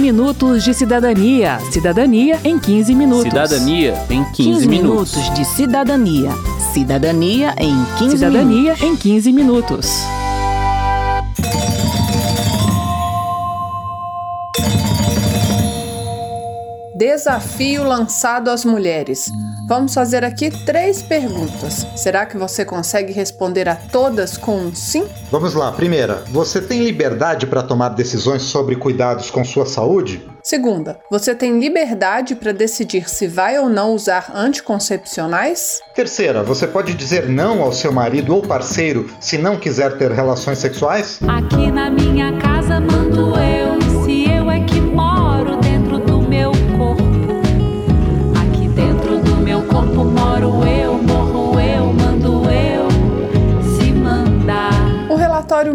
minutos de cidadania. Cidadania em 15 minutos. Cidadania em 15, 15 minutos. minutos de cidadania. Cidadania em 15 Cidadania minutos. em 15 minutos. Desafio lançado às mulheres. Vamos fazer aqui três perguntas. Será que você consegue responder a todas com um sim? Vamos lá. Primeira, você tem liberdade para tomar decisões sobre cuidados com sua saúde? Segunda, você tem liberdade para decidir se vai ou não usar anticoncepcionais? Terceira, você pode dizer não ao seu marido ou parceiro se não quiser ter relações sexuais? Aqui na minha casa mando eu,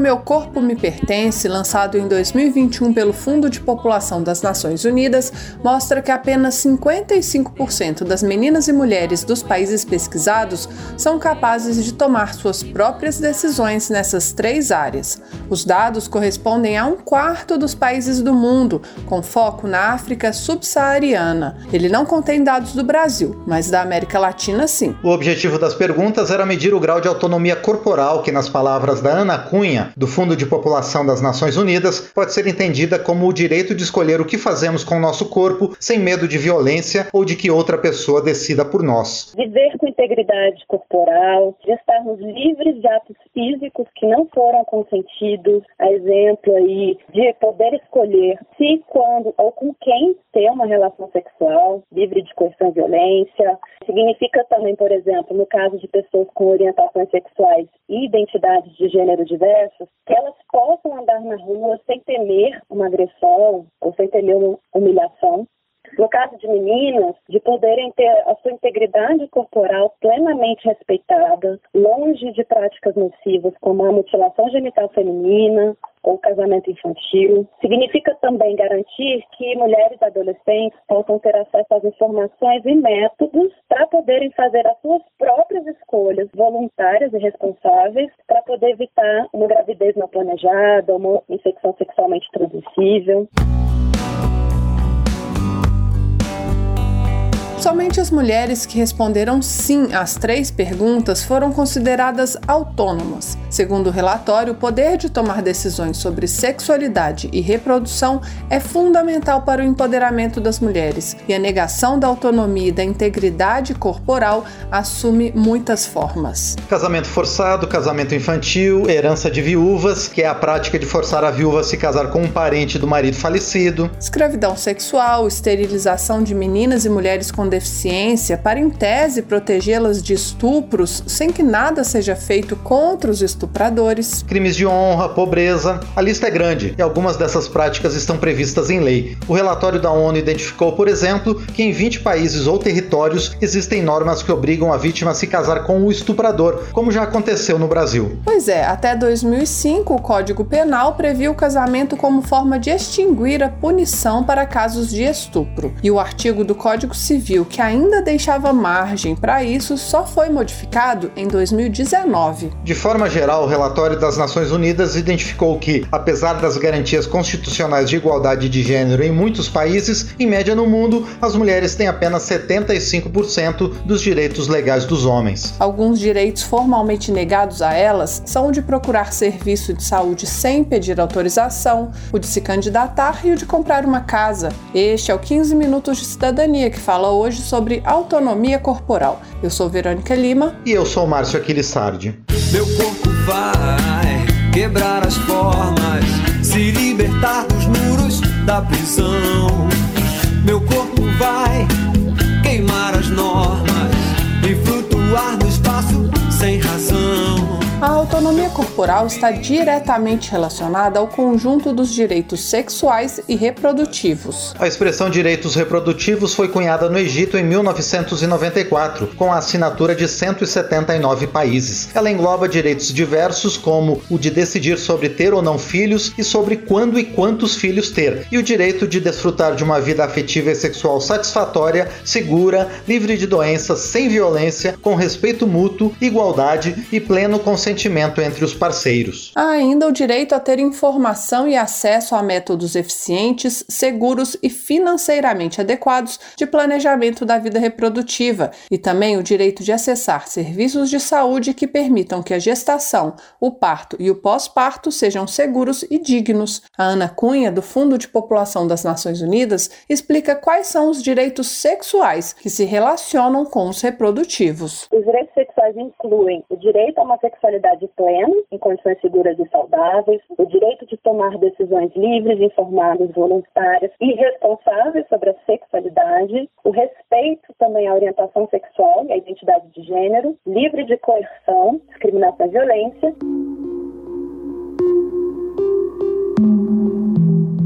Meu Corpo Me Pertence, lançado em 2021 pelo Fundo de População das Nações Unidas, mostra que apenas 55% das meninas e mulheres dos países pesquisados são capazes de tomar suas próprias decisões nessas três áreas. Os dados correspondem a um quarto dos países do mundo, com foco na África subsaariana. Ele não contém dados do Brasil, mas da América Latina sim. O objetivo das perguntas era medir o grau de autonomia corporal, que, nas palavras da Ana Cunha, do Fundo de População das Nações Unidas, pode ser entendida como o direito de escolher o que fazemos com o nosso corpo sem medo de violência ou de que outra pessoa decida por nós. Viver com integridade corporal, de estarmos livres de atos físicos que não foram consentidos a exemplo aí de poder escolher se, quando ou com quem ter uma relação sexual livre de coerção e violência. Significa também, por exemplo, no caso de pessoas com orientações sexuais e identidades de gênero diversas, que elas possam andar na rua sem temer uma agressão ou sem temer uma humilhação. No caso de meninas, de poderem ter a sua integridade corporal plenamente respeitada, longe de práticas nocivas como a mutilação genital feminina ou casamento infantil. Significa também garantir que mulheres e adolescentes possam ter acesso às informações e métodos para poderem fazer as suas próprias escolhas voluntárias e responsáveis para poder evitar uma gravidez não planejada, uma infecção sexualmente transmissível. Somente as mulheres que responderam sim às três perguntas foram consideradas autônomas. Segundo o relatório, o poder de tomar decisões sobre sexualidade e reprodução é fundamental para o empoderamento das mulheres, e a negação da autonomia e da integridade corporal assume muitas formas. Casamento forçado, casamento infantil, herança de viúvas, que é a prática de forçar a viúva a se casar com um parente do marido falecido, escravidão sexual, esterilização de meninas e mulheres com deficiência para, em tese, protegê-las de estupros sem que nada seja feito contra os estupradores. Crimes de honra, pobreza. A lista é grande e algumas dessas práticas estão previstas em lei. O relatório da ONU identificou, por exemplo, que em 20 países ou territórios existem normas que obrigam a vítima a se casar com o estuprador, como já aconteceu no Brasil. Pois é, até 2005 o Código Penal previa o casamento como forma de extinguir a punição para casos de estupro. E o artigo do Código Civil que ainda deixava margem para isso só foi modificado em 2019. De forma geral, o relatório das Nações Unidas identificou que, apesar das garantias constitucionais de igualdade de gênero em muitos países, em média no mundo, as mulheres têm apenas 75% dos direitos legais dos homens. Alguns direitos formalmente negados a elas são o de procurar serviço de saúde sem pedir autorização, o de se candidatar e o de comprar uma casa. Este é o 15 Minutos de Cidadania que fala hoje hoje sobre autonomia corporal. Eu sou Verônica Lima. E eu sou Márcio Aquilissardi. Meu corpo vai quebrar as formas, se libertar dos muros da prisão. Meu corpo vai A autonomia corporal está diretamente relacionada ao conjunto dos direitos sexuais e reprodutivos. A expressão direitos reprodutivos foi cunhada no Egito em 1994, com a assinatura de 179 países. Ela engloba direitos diversos, como o de decidir sobre ter ou não filhos e sobre quando e quantos filhos ter, e o direito de desfrutar de uma vida afetiva e sexual satisfatória, segura, livre de doenças, sem violência, com respeito mútuo, igualdade e pleno consentimento entre os parceiros. Há ainda o direito a ter informação e acesso a métodos eficientes, seguros e financeiramente adequados de planejamento da vida reprodutiva e também o direito de acessar serviços de saúde que permitam que a gestação, o parto e o pós-parto sejam seguros e dignos. A Ana Cunha, do Fundo de População das Nações Unidas, explica quais são os direitos sexuais que se relacionam com os reprodutivos. Os direitos sexuais incluem o direito a uma sexualidade plena, em condições seguras e saudáveis, o direito de tomar decisões livres, informadas, voluntárias e responsáveis sobre a sexualidade, o respeito também à orientação sexual e à identidade de gênero, livre de coerção, discriminação e violência.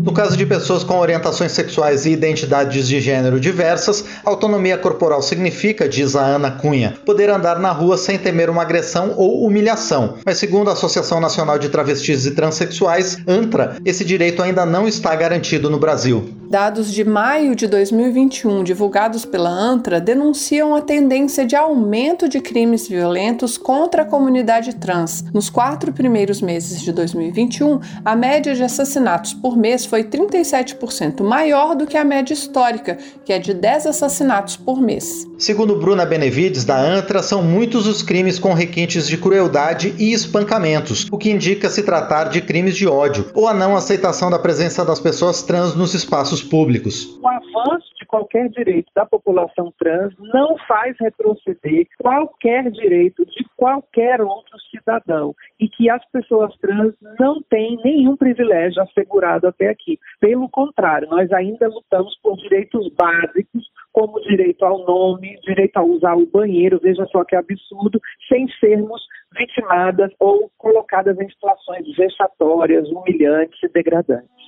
No caso de pessoas com orientações sexuais e identidades de gênero diversas, autonomia corporal significa, diz a Ana Cunha, poder andar na rua sem temer uma agressão ou humilhação. Mas segundo a Associação Nacional de Travestis e Transsexuais, ANTRA, esse direito ainda não está garantido no Brasil. Dados de maio de 2021, divulgados pela ANTRA, denunciam a tendência de aumento de crimes violentos contra a comunidade trans. Nos quatro primeiros meses de 2021, a média de assassinatos por mês foi 37% maior do que a média histórica, que é de 10 assassinatos por mês. Segundo Bruna Benevides, da ANTRA, são muitos os crimes com requintes de crueldade e espancamentos, o que indica se tratar de crimes de ódio ou a não aceitação da presença das pessoas trans nos espaços públicos. O avanço de qualquer direito da população trans não faz retroceder qualquer direito de qualquer outro cidadão e que as pessoas trans não têm nenhum privilégio assegurado até aqui. Pelo contrário, nós ainda lutamos por direitos básicos, como direito ao nome, direito a usar o banheiro, veja só que absurdo, sem sermos vitimadas ou colocadas em situações vexatórias, humilhantes e degradantes.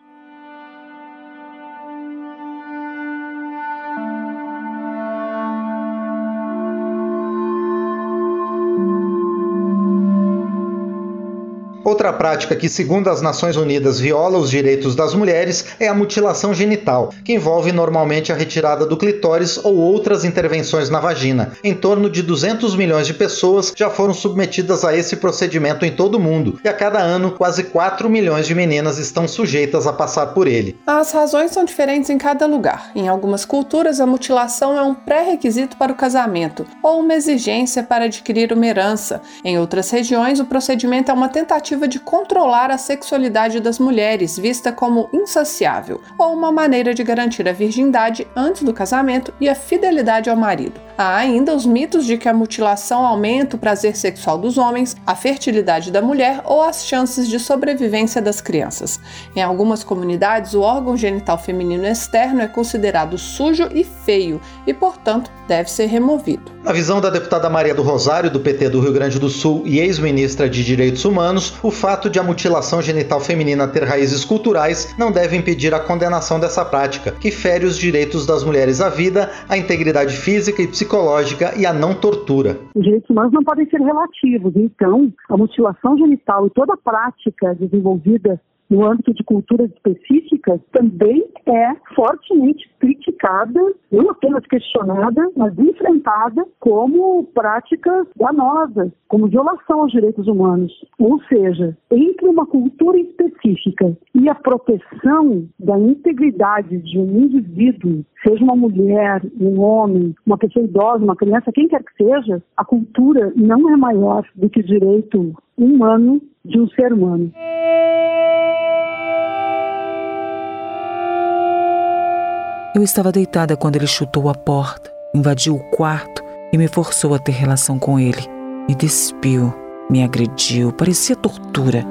Outra prática que, segundo as Nações Unidas, viola os direitos das mulheres é a mutilação genital, que envolve normalmente a retirada do clitóris ou outras intervenções na vagina. Em torno de 200 milhões de pessoas já foram submetidas a esse procedimento em todo o mundo, e a cada ano quase 4 milhões de meninas estão sujeitas a passar por ele. As razões são diferentes em cada lugar. Em algumas culturas, a mutilação é um pré-requisito para o casamento ou uma exigência para adquirir uma herança. Em outras regiões, o procedimento é uma tentativa de controlar a sexualidade das mulheres, vista como insaciável, ou uma maneira de garantir a virgindade antes do casamento e a fidelidade ao marido. Há ainda os mitos de que a mutilação aumenta o prazer sexual dos homens, a fertilidade da mulher ou as chances de sobrevivência das crianças. Em algumas comunidades, o órgão genital feminino externo é considerado sujo e feio e, portanto, deve ser removido. Na visão da deputada Maria do Rosário, do PT do Rio Grande do Sul e ex-ministra de Direitos Humanos, o fato de a mutilação genital feminina ter raízes culturais não deve impedir a condenação dessa prática, que fere os direitos das mulheres à vida, à integridade física e psicológica e à não tortura. Os direitos humanos não podem ser relativos, então a mutilação genital e toda a prática desenvolvida no âmbito de culturas específicas, também é fortemente criticada, não apenas questionada, mas enfrentada como práticas danosas, como violação aos direitos humanos. Ou seja, entre uma cultura específica e a proteção da integridade de um indivíduo, seja uma mulher, um homem, uma pessoa idosa, uma criança, quem quer que seja, a cultura não é maior do que o direito humano de um ser humano. Eu estava deitada quando ele chutou a porta, invadiu o quarto e me forçou a ter relação com ele. Me despiu, me agrediu, parecia tortura.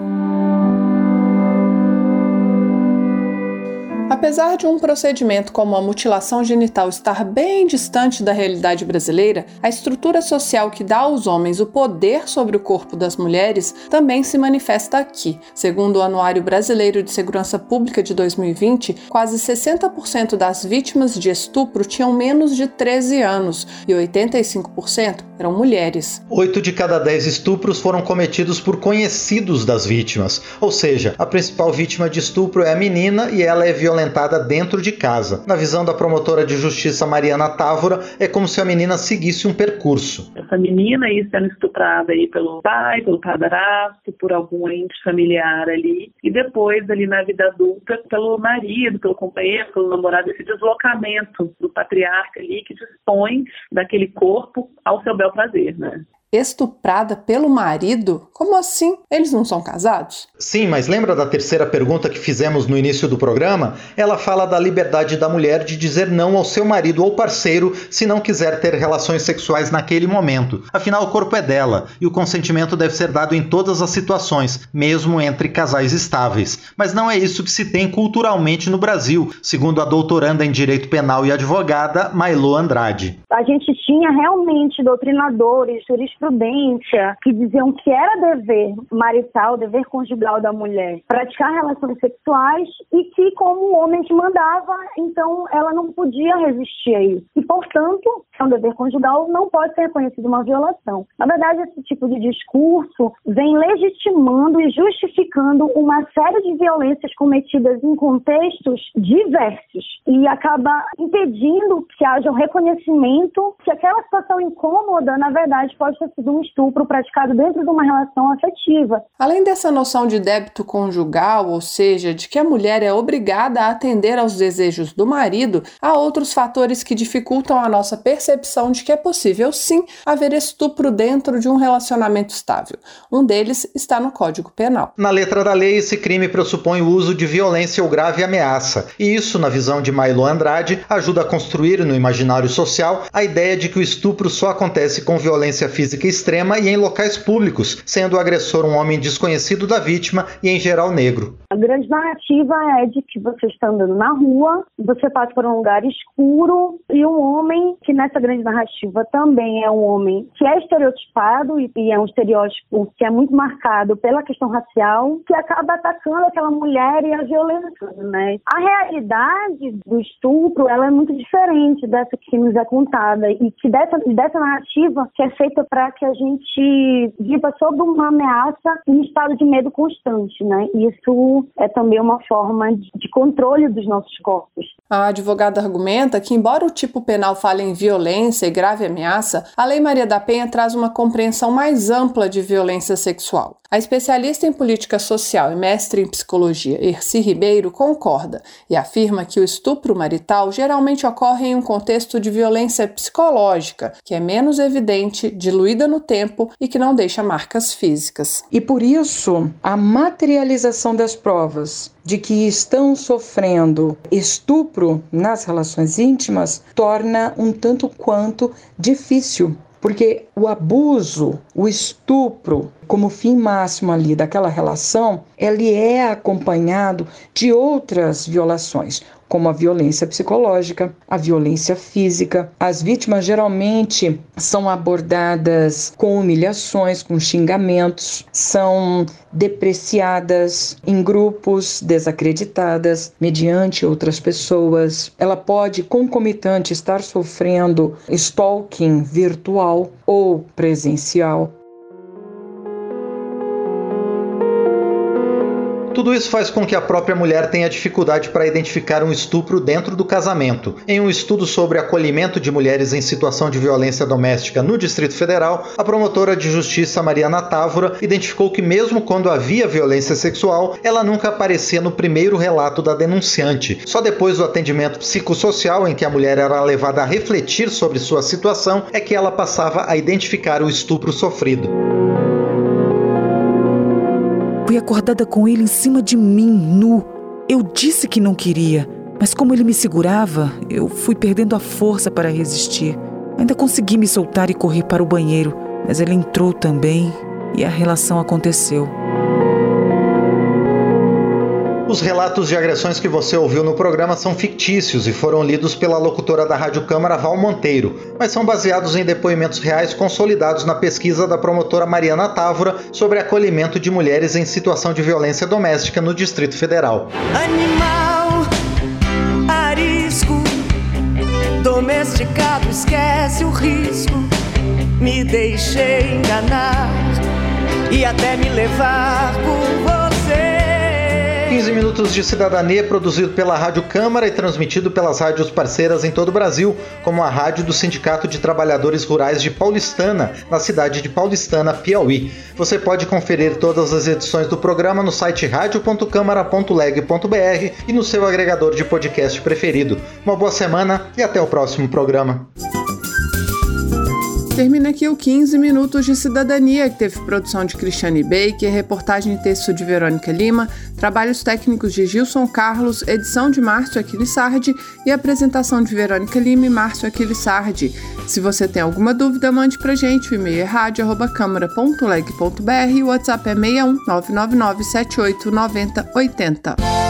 Apesar de um procedimento como a mutilação genital estar bem distante da realidade brasileira, a estrutura social que dá aos homens o poder sobre o corpo das mulheres também se manifesta aqui. Segundo o Anuário Brasileiro de Segurança Pública de 2020, quase 60% das vítimas de estupro tinham menos de 13 anos e 85% eram mulheres. Oito de cada dez estupros foram cometidos por conhecidos das vítimas, ou seja, a principal vítima de estupro é a menina e ela é violentada violentada dentro de casa. Na visão da promotora de justiça Mariana Távora, é como se a menina seguisse um percurso. Essa menina aí sendo estuprada aí pelo pai, pelo padrasto, por algum ente familiar ali, e depois ali na vida adulta pelo marido, pelo companheiro, pelo namorado, esse deslocamento do patriarca ali que dispõe daquele corpo ao seu bel prazer, né? Estuprada pelo marido? Como assim? Eles não são casados? Sim, mas lembra da terceira pergunta que fizemos no início do programa? Ela fala da liberdade da mulher de dizer não ao seu marido ou parceiro se não quiser ter relações sexuais naquele momento. Afinal, o corpo é dela e o consentimento deve ser dado em todas as situações, mesmo entre casais estáveis. Mas não é isso que se tem culturalmente no Brasil, segundo a doutoranda em Direito Penal e advogada Mailô Andrade. A gente tinha realmente doutrinadores, juristas jurisprudência que diziam que era dever marital, dever conjugal da mulher praticar relações sexuais e que, como o homem que mandava, então ela não podia resistir a isso. E, portanto, um dever conjugal, não pode ser reconhecido uma violação. Na verdade, esse tipo de discurso vem legitimando e justificando uma série de violências cometidas em contextos diversos e acaba impedindo que haja um reconhecimento que aquela situação incômoda, na verdade, pode ter sido um estupro praticado dentro de uma relação afetiva. Além dessa noção de débito conjugal, ou seja, de que a mulher é obrigada a atender aos desejos do marido, há outros fatores que dificultam a nossa percepção de que é possível sim haver estupro dentro de um relacionamento estável. Um deles está no Código Penal. Na letra da lei, esse crime pressupõe o uso de violência ou grave ameaça, e isso, na visão de Mailo Andrade, ajuda a construir no imaginário social a ideia de que o estupro só acontece com violência física física extrema e em locais públicos, sendo o agressor um homem desconhecido da vítima e, em geral, negro. A grande narrativa é de que você está andando na rua, você passa por um lugar escuro e um homem, que nessa grande narrativa também é um homem que é estereotipado e é um estereótipo que é muito marcado pela questão racial, que acaba atacando aquela mulher e a violência, né? A realidade do estupro, ela é muito diferente dessa que nos é contada e que dessa, dessa narrativa que é feita para que a gente viva sob uma ameaça em estado de medo constante, né? Isso é também uma forma de controle dos nossos corpos. A advogada argumenta que, embora o tipo penal fale em violência e grave ameaça, a Lei Maria da Penha traz uma compreensão mais ampla de violência sexual. A especialista em política social e mestre em psicologia, Erci Ribeiro, concorda e afirma que o estupro marital geralmente ocorre em um contexto de violência psicológica, que é menos evidente, diluída no tempo e que não deixa marcas físicas. E por isso, a materialização das provas de que estão sofrendo estupro nas relações íntimas torna um tanto quanto difícil porque o abuso, o estupro, como fim máximo ali daquela relação, ele é acompanhado de outras violações, como a violência psicológica, a violência física. As vítimas geralmente são abordadas com humilhações, com xingamentos, são depreciadas em grupos, desacreditadas mediante outras pessoas. Ela pode concomitante estar sofrendo stalking virtual ou presencial. Tudo isso faz com que a própria mulher tenha dificuldade para identificar um estupro dentro do casamento. Em um estudo sobre acolhimento de mulheres em situação de violência doméstica no Distrito Federal, a promotora de justiça Mariana Távora identificou que, mesmo quando havia violência sexual, ela nunca aparecia no primeiro relato da denunciante. Só depois do atendimento psicossocial, em que a mulher era levada a refletir sobre sua situação, é que ela passava a identificar o estupro sofrido. Fui acordada com ele em cima de mim, nu. Eu disse que não queria, mas como ele me segurava, eu fui perdendo a força para resistir. Ainda consegui me soltar e correr para o banheiro, mas ele entrou também e a relação aconteceu. Os relatos de agressões que você ouviu no programa são fictícios e foram lidos pela locutora da Rádio Câmara Val Monteiro, mas são baseados em depoimentos reais consolidados na pesquisa da promotora Mariana Távora sobre acolhimento de mulheres em situação de violência doméstica no Distrito Federal. Animal, arisco, domesticado, esquece o risco. Me deixei enganar e até me levar por você. 15 minutos de cidadania produzido pela Rádio Câmara e transmitido pelas rádios parceiras em todo o Brasil, como a rádio do Sindicato de Trabalhadores Rurais de Paulistana, na cidade de Paulistana, Piauí. Você pode conferir todas as edições do programa no site radio.câmara.leg.br e no seu agregador de podcast preferido. Uma boa semana e até o próximo programa. Termina aqui o 15 Minutos de Cidadania, que teve produção de Cristiane Baker, reportagem e texto de Verônica Lima, trabalhos técnicos de Gilson Carlos, edição de Márcio Aquilissardi e apresentação de Verônica Lima e Márcio Aquilissardi. Se você tem alguma dúvida, mande pra gente. O e-mail é rádio.câmara.leg.br e o WhatsApp é 61 999 78 90 80.